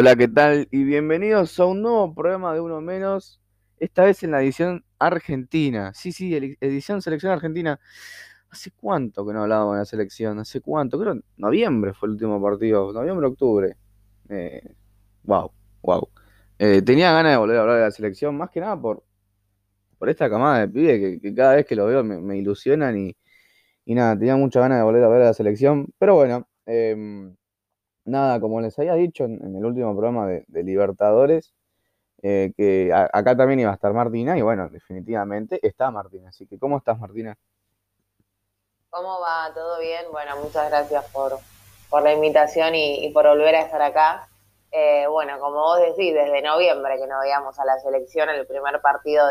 Hola, ¿qué tal? Y bienvenidos a un nuevo programa de Uno Menos, esta vez en la edición argentina. Sí, sí, edición selección argentina. ¿Hace cuánto que no hablábamos de la selección? ¿Hace cuánto? Creo noviembre fue el último partido, noviembre, octubre. Eh, wow, wow. Eh, tenía ganas de volver a hablar de la selección, más que nada por, por esta camada de pibes que, cada vez que lo veo me, ilusionan y, y, nada, tenía mucha ganas de volver a ver a la selección. Pero bueno, eh, nada, como les había dicho en, el último programa de, Libertadores, eh, que acá también iba a estar Martina y bueno, definitivamente está Martina. Así que, ¿cómo estás, Martina? ¿Cómo va? ¿Todo bien? Bueno, muchas gracias por, la invitación y, por volver a estar acá. Eh, bueno, como vos decís, desde noviembre que no veíamos a la selección el primer partido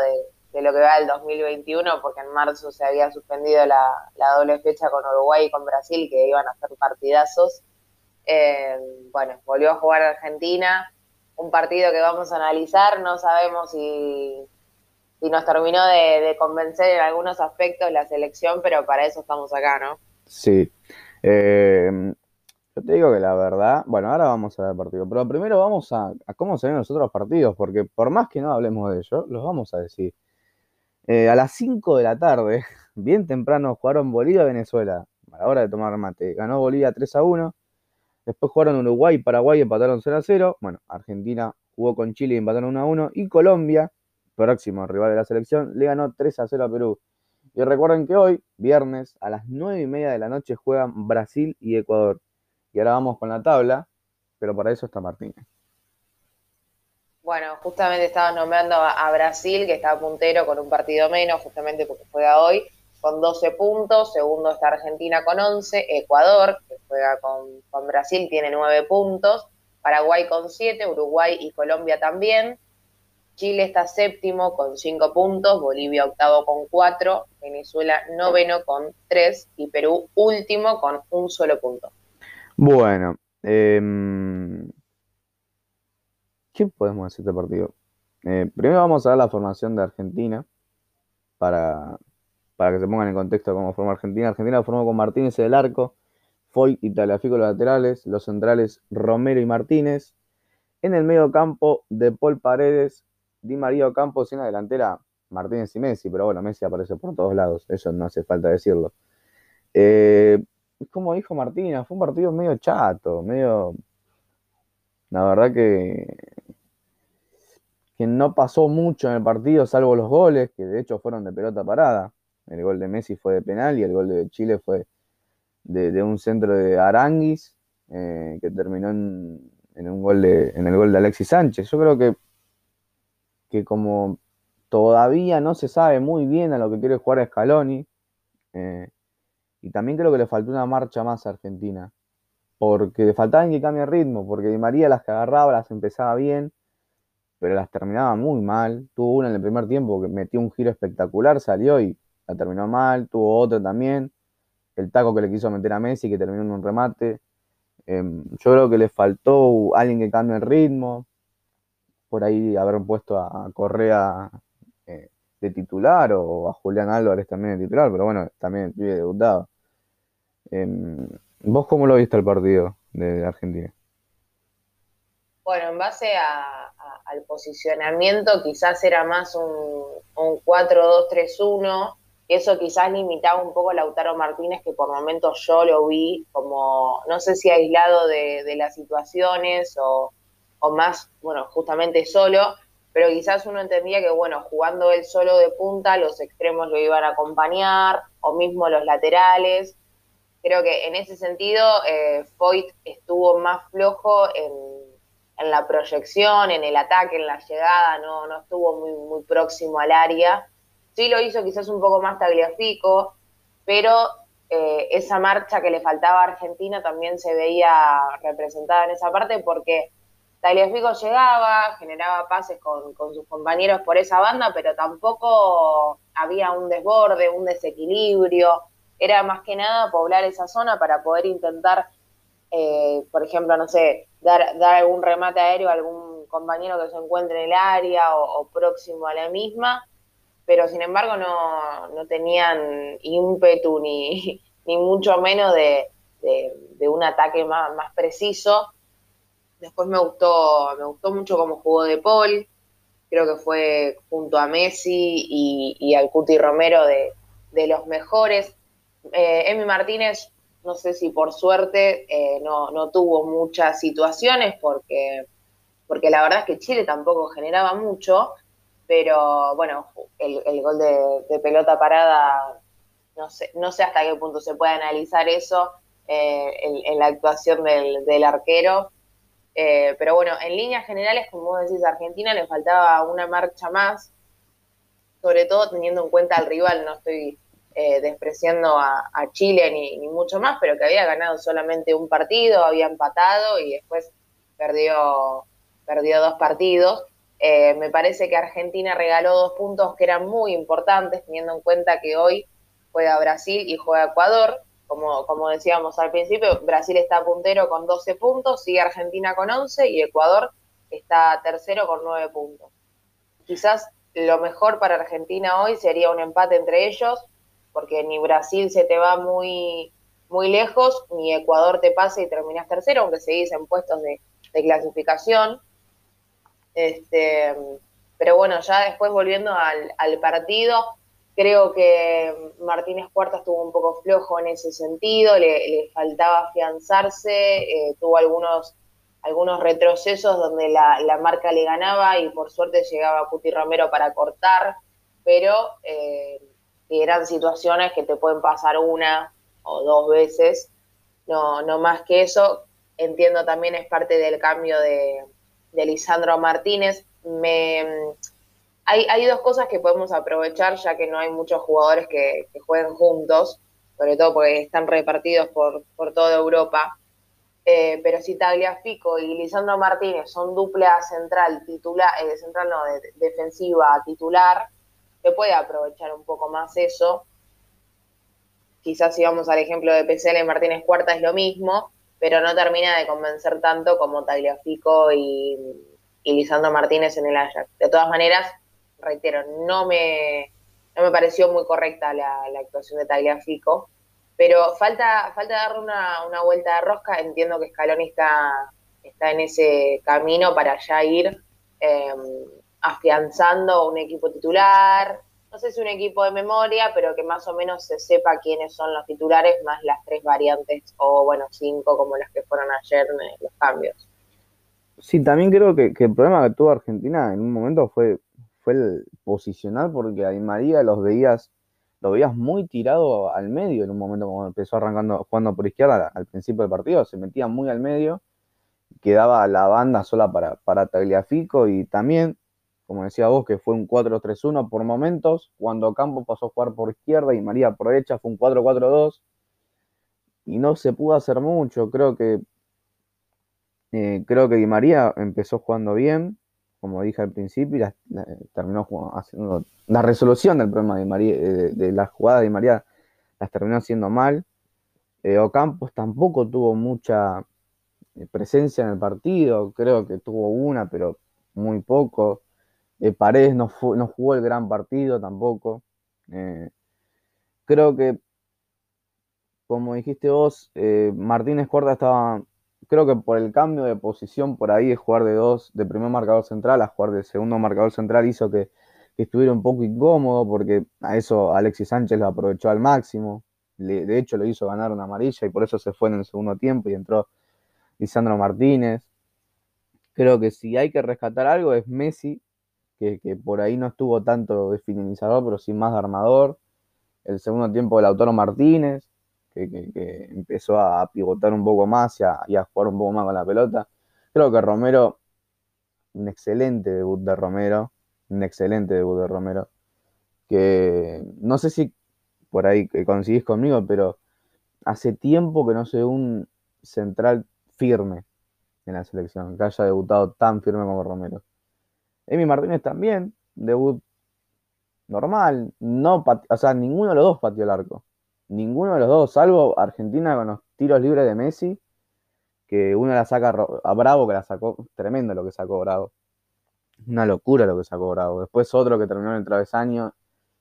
de, lo que va del 2021, porque en marzo se había suspendido la, la doble fecha con Uruguay y con Brasil, que iban a ser partidazos. Eh, bueno, volvió a jugar Argentina, un partido que vamos a analizar, no sabemos si, nos terminó de, convencer en algunos aspectos la selección, pero para eso estamos acá, ¿no? Sí. Eh, yo te digo que la verdad, bueno, ahora vamos a ver el partido, pero primero vamos a, cómo se ven los otros partidos, porque por más que no hablemos de ello, los vamos a decir. Eh, a las 5 de la tarde, bien temprano, jugaron Bolivia-Venezuela, a la hora de tomar mate. Ganó Bolivia 3 a 1. Después jugaron Uruguay y Paraguay, empataron 0 a 0. Bueno, Argentina jugó con Chile y empataron 1 a 1. Y Colombia, próximo rival de la selección, le ganó 3 a 0 a Perú. Y recuerden que hoy, viernes, a las 9 y media de la noche, juegan Brasil y Ecuador. Y ahora vamos con la tabla, pero para eso está Martínez. Bueno, justamente estaba nombrando a Brasil, que está puntero con un partido menos, justamente porque juega hoy con 12 puntos, segundo está Argentina con 11, Ecuador, que juega con, Brasil, tiene 9 puntos, Paraguay con 7, Uruguay y Colombia también, Chile está séptimo con 5 puntos, Bolivia octavo con 4, Venezuela noveno con 3 y Perú último con un solo punto. Bueno, em, ¿qué podemos decir de este partido? Eh, primero vamos a ver la formación de Argentina para, para que se pongan en contexto cómo forma Argentina. Argentina formó con Martínez en el arco, Foy y Talafico los laterales, los centrales Romero y Martínez. En el medio campo, De Paul Paredes, Di María Campos y en la delantera Martínez y Messi, pero bueno, Messi aparece por todos lados, eso no hace falta decirlo. Eh, como dijo Martina, fue un partido medio chato, medio. La verdad que. que no pasó mucho en el partido, salvo los goles, que de hecho fueron de pelota parada. El gol de Messi fue de penal y el gol de Chile fue de, un centro de Aranguis eh, que terminó en, un gol en el gol de Alexis Sánchez. Yo creo que, que como todavía no se sabe muy bien a lo que quiere jugar Scaloni, eh, y también creo que le faltó una marcha más a Argentina, porque le faltaba en que cambie el ritmo, porque Di María las que agarraba las empezaba bien, pero las terminaba muy mal. Tuvo una en el primer tiempo que metió un giro espectacular, salió y la terminó mal, tuvo otro también, el taco que le quiso meter a Messi, que terminó en un remate. Em, yo creo que le faltó alguien que cambie el ritmo, por ahí haber puesto a Correa eh, de titular o a Julián Álvarez también de titular, pero bueno, también vive debutado. Em, ¿Vos cómo lo viste el partido de Argentina? Bueno, en base al posicionamiento, quizás era más un, un 4-2-3-1 eso quizás limitaba un poco a Lautaro Martínez, que por momentos yo lo vi como, no sé si aislado de, las situaciones o, más, bueno, justamente solo, pero quizás uno entendía que, bueno, jugando él solo de punta, los extremos lo iban a acompañar, o mismo los laterales. Creo que en ese sentido, eh, Foyt estuvo más flojo en, en, la proyección, en el ataque, en la llegada, no, no estuvo muy, muy próximo al área Sí lo hizo quizás un poco más tagliafico, pero eh, esa marcha que le faltaba a Argentina también se veía representada en esa parte porque Tagliafico llegaba, generaba pases con, sus compañeros por esa banda, pero tampoco había un desborde, un desequilibrio. Era más que nada poblar esa zona para poder intentar, eh, por ejemplo, no sé, dar, dar algún remate aéreo a algún compañero que se encuentre en el área o próximo a la misma pero sin embargo no, tenían ímpetu ni, ni mucho menos de, un ataque más, preciso. Después me gustó, me gustó mucho cómo jugó De Paul. Creo que fue junto a Messi y, al Cuti Romero de, los mejores. Eh, Emi Martínez, no sé si por suerte eh, no, tuvo muchas situaciones porque, porque la verdad es que Chile tampoco generaba mucho, pero bueno, el, gol de, pelota parada, no sé, no sé hasta qué punto se puede analizar eso eh, en, la actuación del, arquero. Eh, pero bueno, en líneas generales, como vos decís, a Argentina le faltaba una marcha más, sobre todo teniendo en cuenta al rival, no estoy eh, despreciando a, Chile ni, ni, mucho más, pero que había ganado solamente un partido, había empatado y después perdió, perdió dos partidos. Eh, me parece que Argentina regaló dos puntos que eran muy importantes, teniendo en cuenta que hoy juega Brasil y juega Ecuador. Como, como decíamos al principio, Brasil está puntero con 12 puntos, sigue Argentina con 11 y Ecuador está tercero con 9 puntos. Quizás lo mejor para Argentina hoy sería un empate entre ellos, porque ni Brasil se te va muy, muy lejos, ni Ecuador te pasa y terminas tercero, aunque seguís en puestos de clasificación. Este, pero bueno, ya después volviendo al, partido, creo que Martínez Cuarta estuvo un poco flojo en ese sentido, le, faltaba afianzarse, eh, tuvo algunos, algunos retrocesos donde la, marca le ganaba y por suerte llegaba Cuti Romero para cortar, pero eh, eran situaciones que te pueden pasar una o dos veces, no, no más que eso. Entiendo también es parte del cambio de, de Lisandro Martínez. Me, hay, hay, dos cosas que podemos aprovechar, ya que no hay muchos jugadores que, jueguen juntos, sobre todo porque están repartidos por, por toda Europa. Eh, pero si Tagliafico y Lisandro Martínez son dupla central, titular, eh, central no, de, defensiva titular, se puede aprovechar un poco más eso. Quizás si vamos al ejemplo de PCL Martínez Cuarta es lo mismo, pero no termina de convencer tanto como Tagliafico y, y Lisandro Martínez en el Ajax. De todas maneras, reitero, no me, no me pareció muy correcta la, actuación de Tagliafico, pero falta, falta darle una, una, vuelta de rosca. Entiendo que Scaloni está, está en ese camino para ya ir eh, afianzando un equipo titular, no sé si un equipo de memoria, pero que más o menos se sepa quiénes son los titulares, más las tres variantes, o bueno, cinco como las que fueron ayer los cambios. Sí, también creo que, el problema que tuvo Argentina en un momento fue, fue el posicionar, porque a María los veías, lo veías muy tirado al medio en un momento cuando empezó arrancando, jugando por izquierda al principio del partido, se metía muy al medio, quedaba la banda sola para, para Tagliafico y también como decía vos, que fue un 4-3-1 por momentos, cuando Campos pasó a jugar por izquierda y María por derecha fue un 4-4-2, y no se pudo hacer mucho, creo que eh, creo que Di María empezó jugando bien, como dije al principio, y terminó haciendo la resolución del problema de, María, eh, de, la de Di María las terminó haciendo mal. Eh, Ocampos tampoco tuvo mucha presencia en el partido, creo que tuvo una, pero muy poco. Eh, Paredes no, no, jugó el gran partido tampoco. Eh, creo que, como dijiste vos, eh, Martínez Cuarta estaba, creo que por el cambio de posición por ahí de jugar de dos, de primer marcador central a jugar de segundo marcador central hizo que, estuviera un poco incómodo porque a eso Alexis Sánchez lo aprovechó al máximo. de hecho, lo hizo ganar una amarilla y por eso se fue en el segundo tiempo y entró Lisandro Martínez. Creo que si hay que rescatar algo es Messi, que, por ahí no estuvo tanto de finalizador, pero sí más de armador. El segundo tiempo del Lautaro Martínez, que, empezó a pivotar un poco más y a, jugar un poco más con la pelota. Creo que Romero, un excelente debut de Romero, un excelente debut de Romero, que no sé si por ahí coincidís conmigo, pero hace tiempo que no sé un central firme en la selección, que haya debutado tan firme como Romero. Emi Martínez también, debut normal, no o sea, ninguno de los dos pateó el arco. Ninguno de los dos, salvo Argentina con los tiros libres de Messi, que uno la saca a Bravo, que la sacó, tremendo lo que sacó Bravo. Una locura lo que sacó Bravo. Después otro que terminó en el travesaño,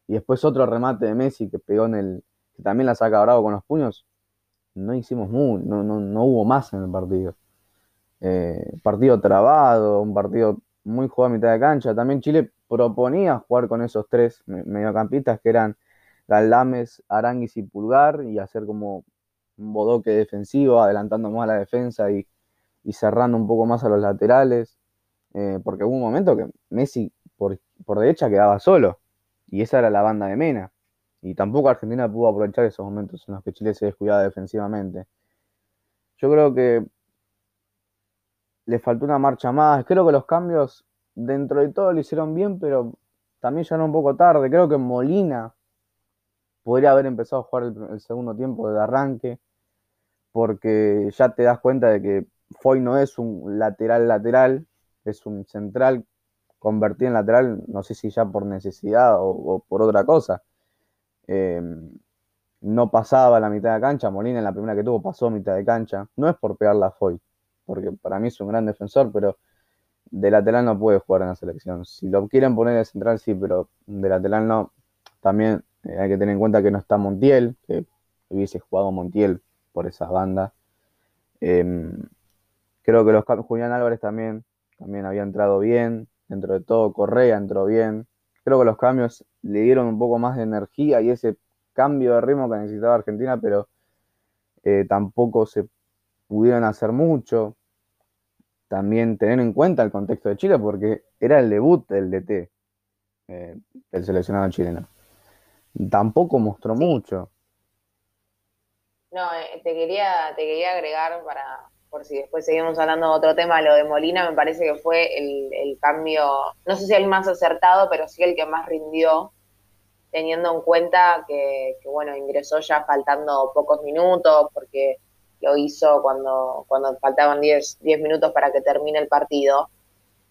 y después otro remate de Messi que pegó en el, que también la saca Bravo con los puños. No hicimos muy, no, no, no hubo más en el partido. eh, partido trabado, un partido muy jugado a mitad de cancha. También Chile proponía jugar con esos tres mediocampistas que eran Galdames, Aranguis y Pulgar y hacer como un bodoque defensivo, adelantando más a la defensa y, cerrando un poco más a los laterales. Eh, porque hubo un momento que Messi por, por derecha quedaba solo y esa era la banda de Mena. Y tampoco Argentina pudo aprovechar esos momentos en los que Chile se descuidaba defensivamente. Yo creo que le faltó una marcha más. Creo que los cambios dentro de todo lo hicieron bien, pero también ya un poco tarde. Creo que Molina podría haber empezado a jugar el, segundo tiempo de arranque, porque ya te das cuenta de que Foy no es un lateral lateral, es un central convertido en lateral, no sé si ya por necesidad o, por otra cosa. Eh, no pasaba la mitad de cancha, Molina en la primera que tuvo pasó mitad de cancha. No es por pegarla a Foy, porque para mí es un gran defensor, pero de lateral no puede jugar en la selección. Si lo quieren poner de central, sí, pero de lateral no. También eh, hay que tener en cuenta que no está Montiel, que hubiese jugado Montiel por esa banda. Em, creo que los Julián Álvarez también, también había entrado bien. Dentro de todo, Correa entró bien. Creo que los cambios le dieron un poco más de energía y ese cambio de ritmo que necesitaba Argentina, pero eh, tampoco se pudieron hacer mucho. También tener en cuenta el contexto de Chile, porque era el debut del DT, eh, el seleccionado chileno. Tampoco mostró mucho. No, eh, te quería, te quería agregar para, por si después seguimos hablando de otro tema, lo de Molina me parece que fue el, cambio, no sé si el más acertado, pero sí el que más rindió, teniendo en cuenta que, que bueno, ingresó ya faltando pocos minutos, porque lo hizo cuando, cuando faltaban 10, minutos para que termine el partido,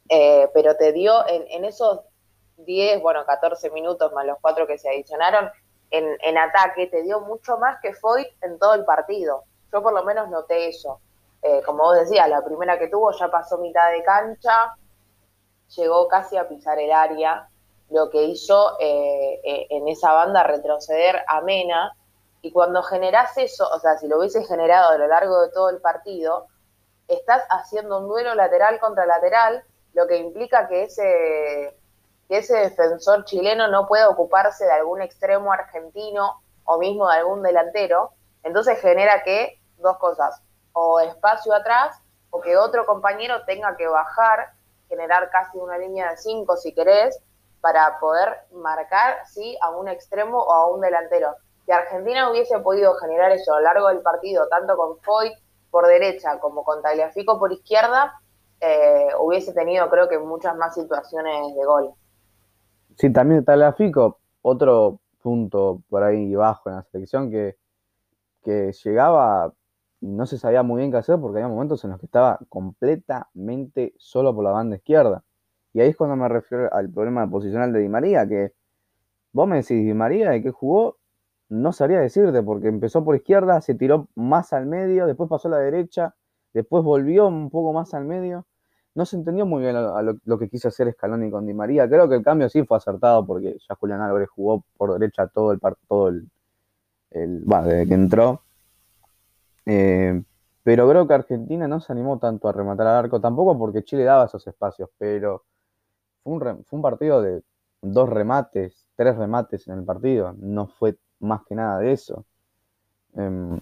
eh, pero te dio en, esos 10, bueno, 14 minutos más los cuatro que se adicionaron, en, ataque te dio mucho más que Foyt en todo el partido. Yo por lo menos noté eso. Eh, como vos decías, la primera que tuvo ya pasó mitad de cancha, llegó casi a pisar el área, lo que hizo eh, en esa banda retroceder a Mena, y cuando generás eso, o sea, si lo hubieses generado a lo largo de todo el partido, estás haciendo un duelo lateral contra lateral, lo que implica que ese, que ese defensor chileno no puede ocuparse de algún extremo argentino o mismo de algún delantero. Entonces genera que dos cosas, o espacio atrás, o que otro compañero tenga que bajar, generar casi una línea de cinco si querés, para poder marcar sí a un extremo o a un delantero si Argentina hubiese podido generar eso a lo largo del partido, tanto con Foyt por derecha como con Tagliafico por izquierda, eh, hubiese tenido creo que muchas más situaciones de gol. Sí, también Tagliafico, otro punto por ahí bajo en la selección que, que llegaba, no se sabía muy bien qué hacer porque había momentos en los que estaba completamente solo por la banda izquierda. Y ahí es cuando me refiero al problema posicional de Di María, que vos me decís, Di María, ¿de qué jugó? No sabría decirte, porque empezó por izquierda, se tiró más al medio, después pasó a la derecha, después volvió un poco más al medio. No se entendió muy bien lo, que quiso hacer Scaloni con Di María. Creo que el cambio sí fue acertado porque ya Julián Álvarez jugó por derecha todo el todo el, desde que entró. Eh, pero creo que Argentina no se animó tanto a rematar al arco, tampoco porque Chile daba esos espacios, pero fue un, fue un partido de dos remates, tres remates en el partido. No fue más que nada de eso. Em,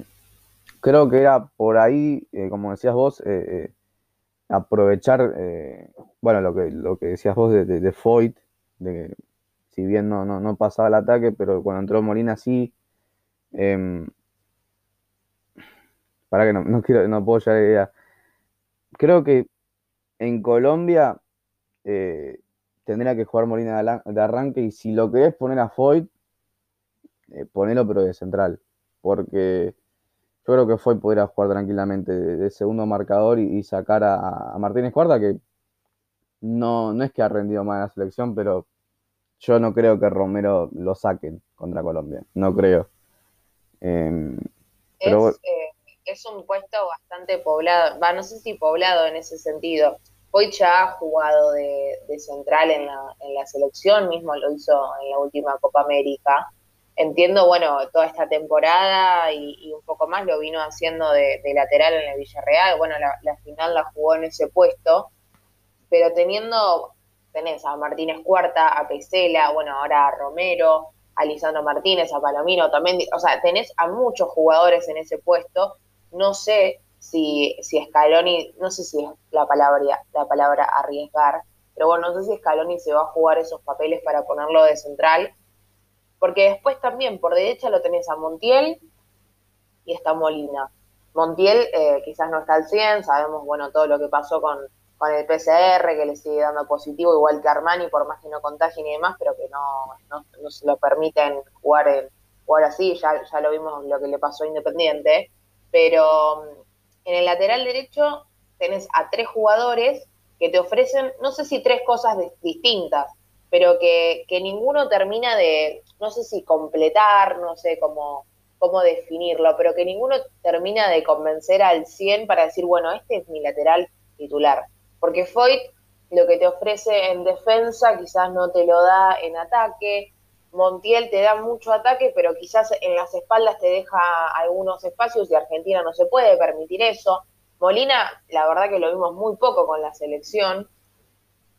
creo que era por ahí, eh, como decías vos, eh, eh, aprovechar, bueno, lo que, lo que decías vos de, de, de Foyt, de si bien no, no, pasaba el ataque, pero cuando entró Molina sí. Em, para que no, no, quiero, no puedo llegar a idea. Creo que en Colombia tendría que jugar Molina de, arranque y si lo querés poner a Foyt, eh, ponelo pero de central, porque yo creo que fue poder jugar tranquilamente de, segundo marcador y, sacar a, Martínez Cuarta, que no, no es que ha rendido mal en la selección, pero yo no creo que Romero lo saquen contra Colombia, no creo. Em, eh, es, un puesto bastante poblado, va, no sé si poblado en ese sentido. Hoy ya ha jugado de, central en la, en la selección, mismo lo hizo en la última Copa América. Entiendo, bueno, toda esta temporada y, un poco más lo vino haciendo de, lateral en el Villarreal, bueno, la, final la jugó en ese puesto, pero teniendo, tenés a Martínez Cuarta, a Pesela, bueno, ahora a Romero, a Lisandro Martínez, a Palomino también, o sea, tenés a muchos jugadores en ese puesto, no sé si, si Scaloni, no sé si es la palabra, la palabra arriesgar, pero bueno, no sé si Scaloni se va a jugar esos papeles para ponerlo de central, porque después también por derecha lo tenés a Montiel y está Molina. Montiel eh, quizás no está al 100, sabemos, bueno, todo lo que pasó con, con el PCR, que le sigue dando positivo, igual que Armani, por más que no contagien y demás, pero que no, no, se lo permiten jugar, en, jugar así, ya, ya lo vimos lo que le pasó a Independiente, pero mm, en el lateral derecho tenés a tres jugadores que te ofrecen, no sé si tres cosas distintas, pero que, que, ninguno termina de, no sé si completar, no sé cómo, cómo definirlo, pero que ninguno termina de convencer al 100 para decir, bueno, este es mi lateral titular. Porque Foyt lo que te ofrece en defensa quizás no te lo da en ataque, Montiel te da mucho ataque, pero quizás en las espaldas te deja algunos espacios y Argentina no se puede permitir eso. Molina, la verdad que lo vimos muy poco con la selección,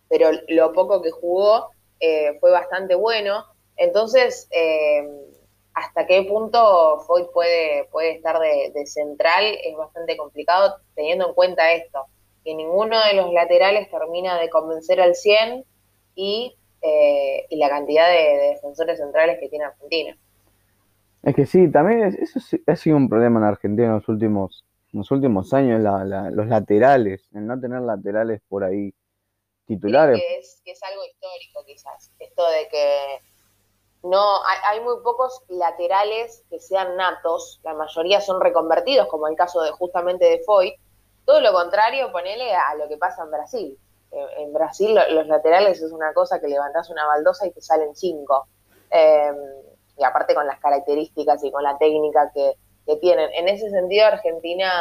pero lo poco que jugó eh, fue bastante bueno. Entonces, eh, hasta qué punto Foy puede, puede estar de, central es bastante complicado teniendo en cuenta esto, que ninguno de los laterales termina de convencer al 100 y, eh, y la cantidad de, defensores centrales que tiene Argentina. Es que sí, también eso ha sido un problema en Argentina en los últimos, los últimos años, los laterales, el no tener laterales por ahí titulares. que, es, que es algo histórico quizás, esto de que no hay, muy pocos laterales que sean natos, la mayoría son reconvertidos, como el caso de justamente de Foy. Todo lo contrario, ponele a lo que pasa en Brasil. En, Brasil los laterales es una cosa que levantás una baldosa y te salen cinco. Em, y aparte con las características y con la técnica que, tienen. En ese sentido, Argentina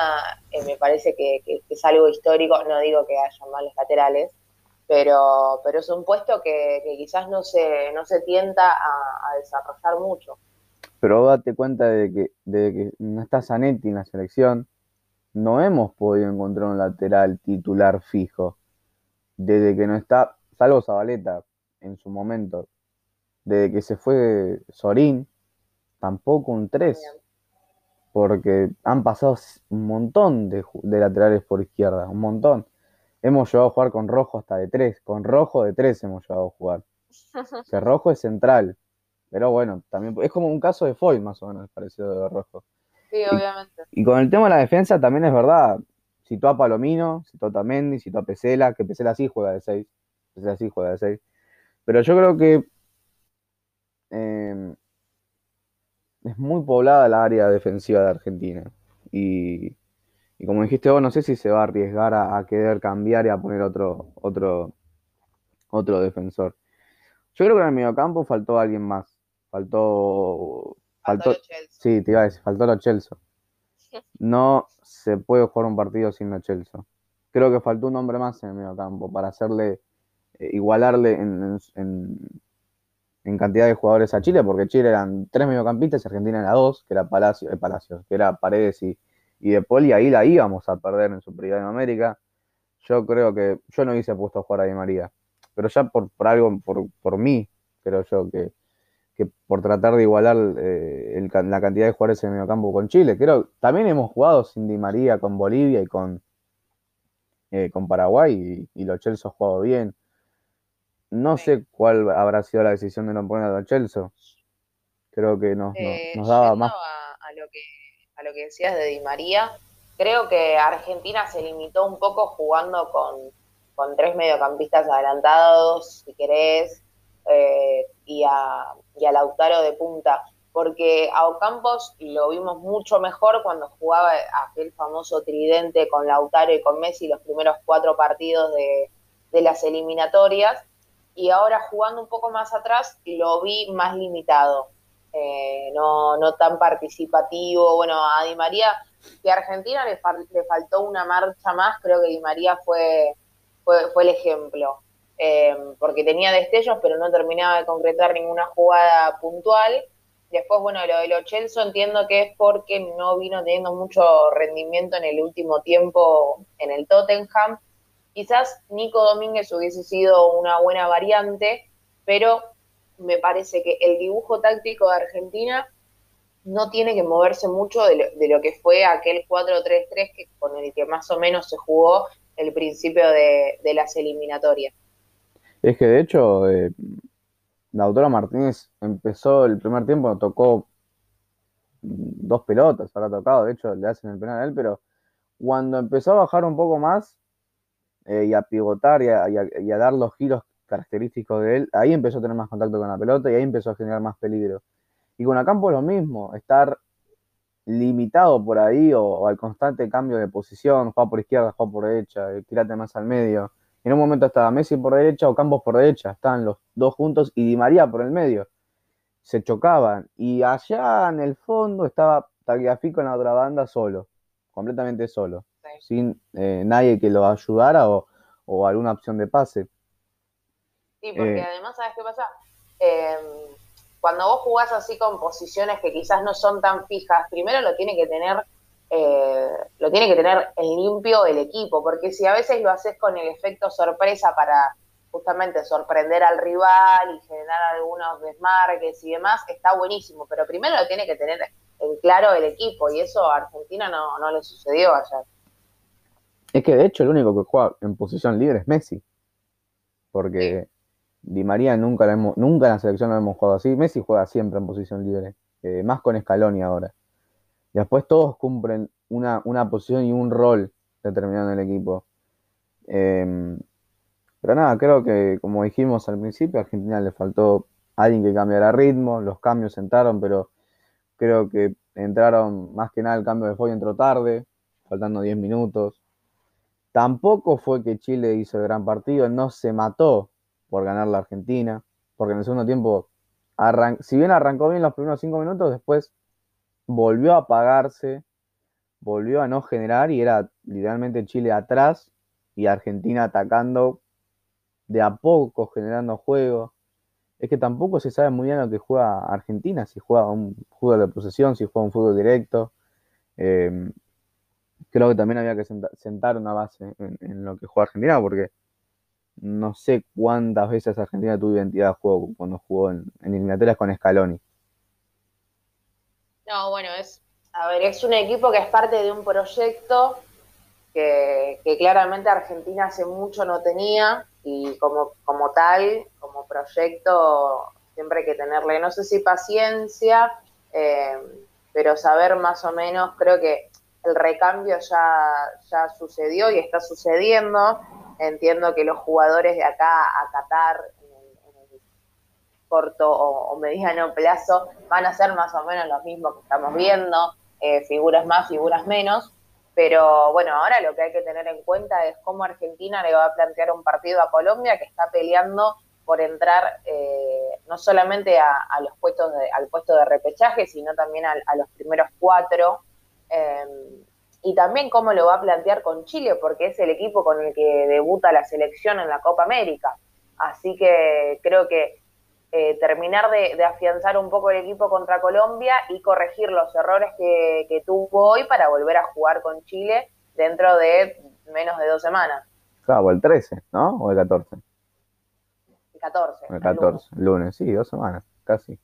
eh, me parece que, es algo histórico. No digo que haya malos laterales, pero, pero es un puesto que, quizás no se, no se tienta a, desarrollar mucho. Pero date cuenta de que, de que no está Zanetti en la selección, no hemos podido encontrar un lateral titular fijo. Desde que no está, salvo Zabaleta en su momento, desde que se fue Sorín, tampoco un 3. Porque han pasado un montón de, de laterales por izquierda, un montón. Hemos llegado a jugar con rojo hasta de tres. Con rojo de tres hemos llegado a jugar. Que rojo es central. Pero bueno, también es como un caso de Foy, más o menos, parecido de rojo. Sí, obviamente. Y, con el tema de la defensa también es verdad. Citó a Palomino, citó a Tamendi, citó a Pesela, que Pesela sí juega de seis. Pesela sí juega de seis. Pero yo creo que em, es muy poblada la área defensiva de Argentina. Y y como dijiste vos, no sé si se va a arriesgar a, querer cambiar y a poner otro, otro, otro defensor. Yo creo que en el mediocampo faltó alguien más. Faltó. Faltó, sí, te iba a decir, faltó la Chelsea. No se puede jugar un partido sin la Chelsea. Creo que faltó un hombre más en el mediocampo para hacerle, eh, igualarle en, en, cantidad de jugadores a Chile, porque Chile eran tres mediocampistas y Argentina era dos, que era Palacio, eh, Palacios, que era Paredes y, y de Poli ahí la íbamos a perder en Superliga en América. Yo creo que yo no hubiese puesto a jugar a Di María, pero ya por, algo, por, por mí, creo yo que, que por tratar de igualar eh, la cantidad de jugadores en el mediocampo con Chile. Creo también hemos jugado sin Di María con Bolivia y con, eh, con Paraguay y, los Chelsea han jugado bien. No sé cuál habrá sido la decisión de no poner a los Chelsea. Creo que nos, nos, daba eh, más. A lo que decías de Di María, creo que Argentina se limitó un poco jugando con, con tres mediocampistas adelantados, si querés, eh, y, a, y a Lautaro de punta, porque a Ocampos lo vimos mucho mejor cuando jugaba aquel famoso tridente con Lautaro y con Messi los primeros cuatro partidos de, de las eliminatorias, y ahora jugando un poco más atrás lo vi más limitado. Eh, no, tan participativo. Bueno, a Di María, que a Argentina le, faltó una marcha más, creo que Di María fue, fue, fue el ejemplo. Eh, porque tenía destellos, pero no terminaba de concretar ninguna jugada puntual. Después, bueno, lo de los Chelsea entiendo que es porque no vino teniendo mucho rendimiento en el último tiempo en el Tottenham. Quizás Nico Domínguez hubiese sido una buena variante, pero me parece que el dibujo táctico de Argentina no tiene que moverse mucho de lo, que fue aquel 4-3-3 que, con el que más o menos se jugó el principio de, las eliminatorias. Es que de hecho, eh, Lautaro Martínez empezó el primer tiempo, tocó dos pelotas, habrá tocado, de hecho le hacen el penal a él, pero cuando empezó a bajar un poco más eh, y a pivotar y a, dar los giros característicos de él, ahí empezó a tener más contacto con la pelota y ahí empezó a generar más peligro. Y con Acampo es lo mismo, estar limitado por ahí o, al constante cambio de posición, juega por izquierda, juega por derecha, eh, tirate más al medio. En un momento estaba Messi por derecha o Campos por derecha, estaban los dos juntos y Di María por el medio. Se chocaban y allá en el fondo estaba Tagliafico en la otra banda solo, completamente solo, sin eh, nadie que lo ayudara o, alguna opción de pase. Sí, porque eh, además, ¿sabes qué pasa? Eh, cuando vos jugás así con posiciones que quizás no son tan fijas, primero lo tiene que tener, eh, lo tiene que tener en limpio el equipo, porque si a veces lo haces con el efecto sorpresa para justamente sorprender al rival y generar algunos desmarques y demás, está buenísimo, pero primero lo tiene que tener en claro el equipo, y eso a Argentina no, no le sucedió ayer. Es que de hecho el único que juega en posición libre es Messi, porque Di María nunca, nunca en la selección lo hemos jugado así. Messi juega siempre en posición libre, eh, más con Scaloni ahora. Después todos cumplen una, posición y un rol determinado en el equipo. Em, pero nada, creo que como dijimos al principio, a Argentina le faltó alguien que cambiara ritmo, los cambios entraron, pero creo que entraron más que nada el cambio de Foy entró tarde, faltando 10 minutos. Tampoco fue que Chile hizo el gran partido, no se mató por ganar la Argentina, porque en el segundo tiempo, si bien arrancó bien los primeros cinco minutos, después volvió a apagarse, volvió a no generar y era literalmente Chile atrás y Argentina atacando de a poco, generando juego. Es que tampoco se sabe muy bien lo que juega Argentina, si juega un fútbol de posesión, si juega un fútbol directo. Em, creo que también había que sentar una base en, en, lo que juega Argentina, porque no sé cuántas veces Argentina tuvo identidad de juego cuando jugó en, eliminatorias con Scaloni. No, bueno, es, a ver, es un equipo que es parte de un proyecto que, claramente Argentina hace mucho no tenía y como, como tal, como proyecto, siempre hay que tenerle, no sé si paciencia, eh, pero saber más o menos, creo que el recambio ya, ya sucedió y está sucediendo. Entiendo que los jugadores de acá a Qatar en el, corto o, mediano plazo van a ser más o menos los mismos que estamos viendo, eh, figuras más, figuras menos. Pero bueno, ahora lo que hay que tener en cuenta es cómo Argentina le va a plantear un partido a Colombia que está peleando por entrar eh, no solamente a, los puestos al puesto de repechaje, sino también a, los primeros cuatro. Em, y también cómo lo va a plantear con Chile, porque es el equipo con el que debuta la selección en la Copa América. Así que creo que eh, terminar de, afianzar un poco el equipo contra Colombia y corregir los errores que, tuvo hoy para volver a jugar con Chile dentro de menos de dos semanas. Claro, el 13, ¿no? ¿O el 14? El 14. El 14, lunes. sí, dos semanas, casi.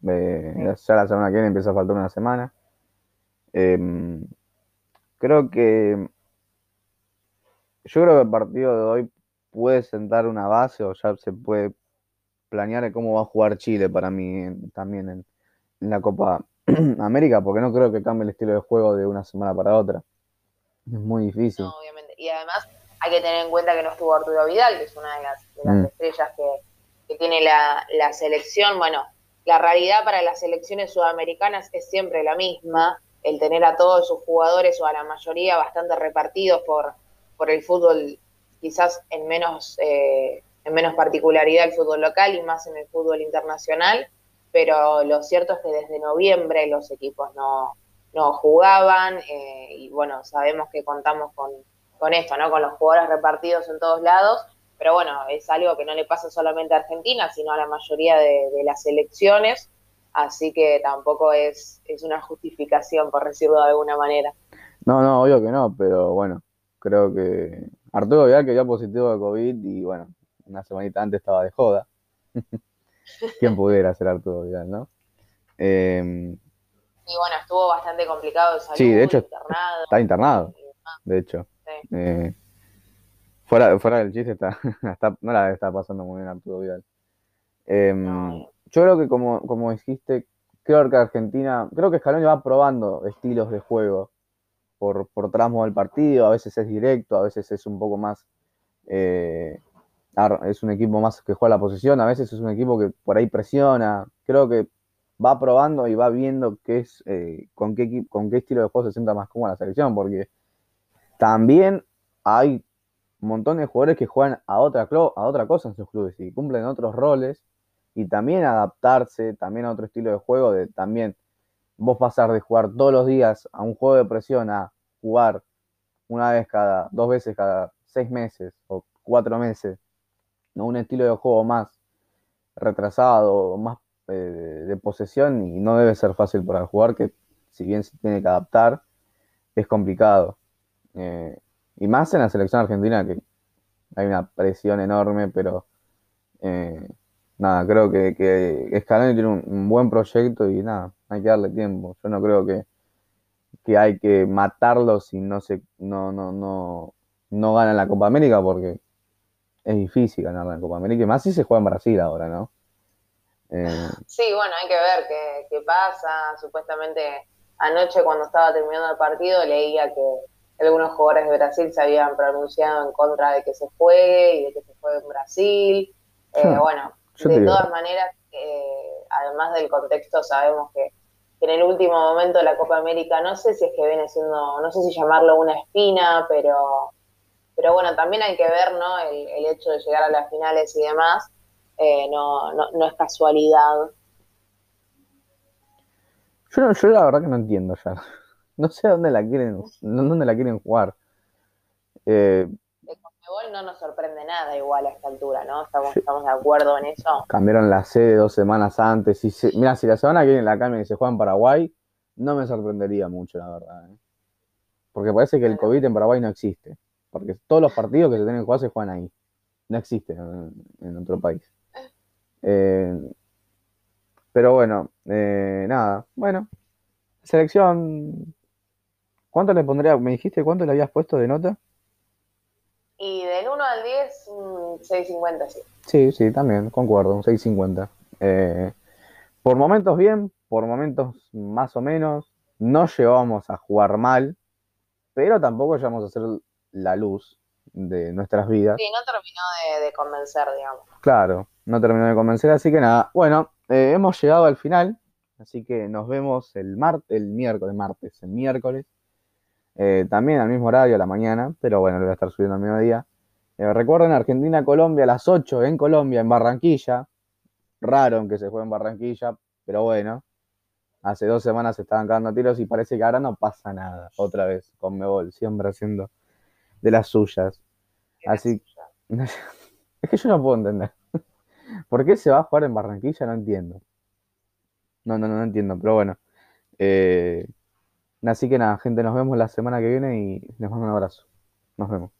Ya la semana que viene empieza a faltar una semana. Eh, creo que yo creo que el partido de hoy puede sentar una base o ya se puede planear cómo va a jugar Chile para mí también en, la Copa América, porque no creo que cambie el estilo de juego de una semana para otra. Es muy difícil. No, obviamente. Y además hay que tener en cuenta que no estuvo Arturo Vidal, que es una de las, mm. estrellas que, tiene la, la selección. Bueno, la realidad para las selecciones sudamericanas es siempre la misma el tener a todos sus jugadores o a la mayoría bastante repartidos por, por el fútbol, quizás en menos, eh, en menos particularidad el fútbol local y más en el fútbol internacional, pero lo cierto es que desde noviembre los equipos no, no jugaban eh, y bueno, sabemos que contamos con, con esto, ¿no? Con los jugadores repartidos en todos lados, pero bueno, es algo que no le pasa solamente a Argentina, sino a la mayoría de, de las selecciones así que tampoco es, es una justificación, por decirlo de alguna manera. No, no, obvio que no, pero bueno, creo que Arturo Vidal que dio positivo de COVID y bueno, una semanita antes estaba de joda. ¿Quién pudiera ser Arturo Vidal, no? Eh, y bueno, estuvo bastante complicado de salud, sí, de hecho, Está internado, de hecho. Eh, fuera, fuera del chiste, está, no la está pasando muy bien Arturo Vidal. Em, yo creo que como, como dijiste, creo que Argentina, creo que Scaloni va probando estilos de juego por, por tramo del partido, a veces es directo, a veces es un poco más, eh, es un equipo más que juega la posición, a veces es un equipo que por ahí presiona, creo que va probando y va viendo qué es, eh, con, qué, con qué estilo de juego se sienta más cómoda la selección, porque también hay un montón de jugadores que juegan a otra, a otra cosa en sus clubes y cumplen otros roles y también adaptarse también a otro estilo de juego, de también vos pasar de jugar todos los días a un juego de presión a jugar una vez cada, dos veces cada seis meses o cuatro meses, ¿no? un estilo de juego más retrasado, más eh, de posesión y no debe ser fácil para el jugador que si bien se tiene que adaptar, es complicado. Eh, y más en la selección argentina que hay una presión enorme, pero eh, nada, creo que, que Scaloni tiene un, buen proyecto y nada, hay que darle tiempo. Yo no creo que, que hay que matarlo si no se no, no, no, no gana la Copa América porque es difícil ganar la Copa América, y más si se juega en Brasil ahora, ¿no? Eh, sí, bueno, hay que ver qué, qué pasa. Supuestamente anoche cuando estaba terminando el partido leía que algunos jugadores de Brasil se habían pronunciado en contra de que se juegue y de que se juegue en Brasil. Eh, bueno, de todas maneras, eh, además del contexto, sabemos que, en el último momento de la Copa América, no sé si es que viene siendo, no sé si llamarlo una espina, pero, pero bueno, también hay que ver ¿no? el, el hecho de llegar a las finales y demás, eh, no, no, no es casualidad. Yo, yo la verdad que no entiendo ya. No sé dónde la quieren, dónde la quieren jugar. Eh, no nos sorprende nada igual a esta altura, ¿no? Estamos, estamos de acuerdo en eso. Cambiaron la sede dos semanas antes. Y mira, si la semana que viene la cambian y se juega en Paraguay, no me sorprendería mucho, la verdad. ¿eh? Porque parece que el COVID en Paraguay no existe. Porque todos los partidos que se tienen que jugar se juegan ahí. No existen en, otro país. Eh, pero bueno, eh, nada. Bueno, selección ¿Cuánto le pondría? ¿Me dijiste cuánto le habías puesto de nota? Y del 1 al 10, 6.50, sí. Sí, sí, también, concuerdo, un 6.50. Eh, por momentos bien, por momentos más o menos. No llevamos a jugar mal, pero tampoco llevamos a hacer la luz de nuestras vidas. Sí, no terminó de, convencer, digamos. Claro, no terminó de convencer, así que nada. Bueno, eh, hemos llegado al final, así que nos vemos el, mar el miércoles, martes, el miércoles eh, también al mismo horario, a la mañana, pero bueno, lo voy a estar subiendo al mismo día. Eh, recuerden, Argentina-Colombia a las 8 en Colombia, en Barranquilla. Raro que se juegue en Barranquilla, pero bueno. Hace dos semanas se estaban cagando tiros y parece que ahora no pasa nada. Otra vez, con Mebol, siempre haciendo de las suyas. Así. es que yo no puedo entender. ¿Por qué se va a jugar en Barranquilla? No entiendo. No, no, no, no entiendo, pero bueno. Eh, Así que nada, gente, nos vemos la semana que viene y les mando un abrazo. Nos vemos.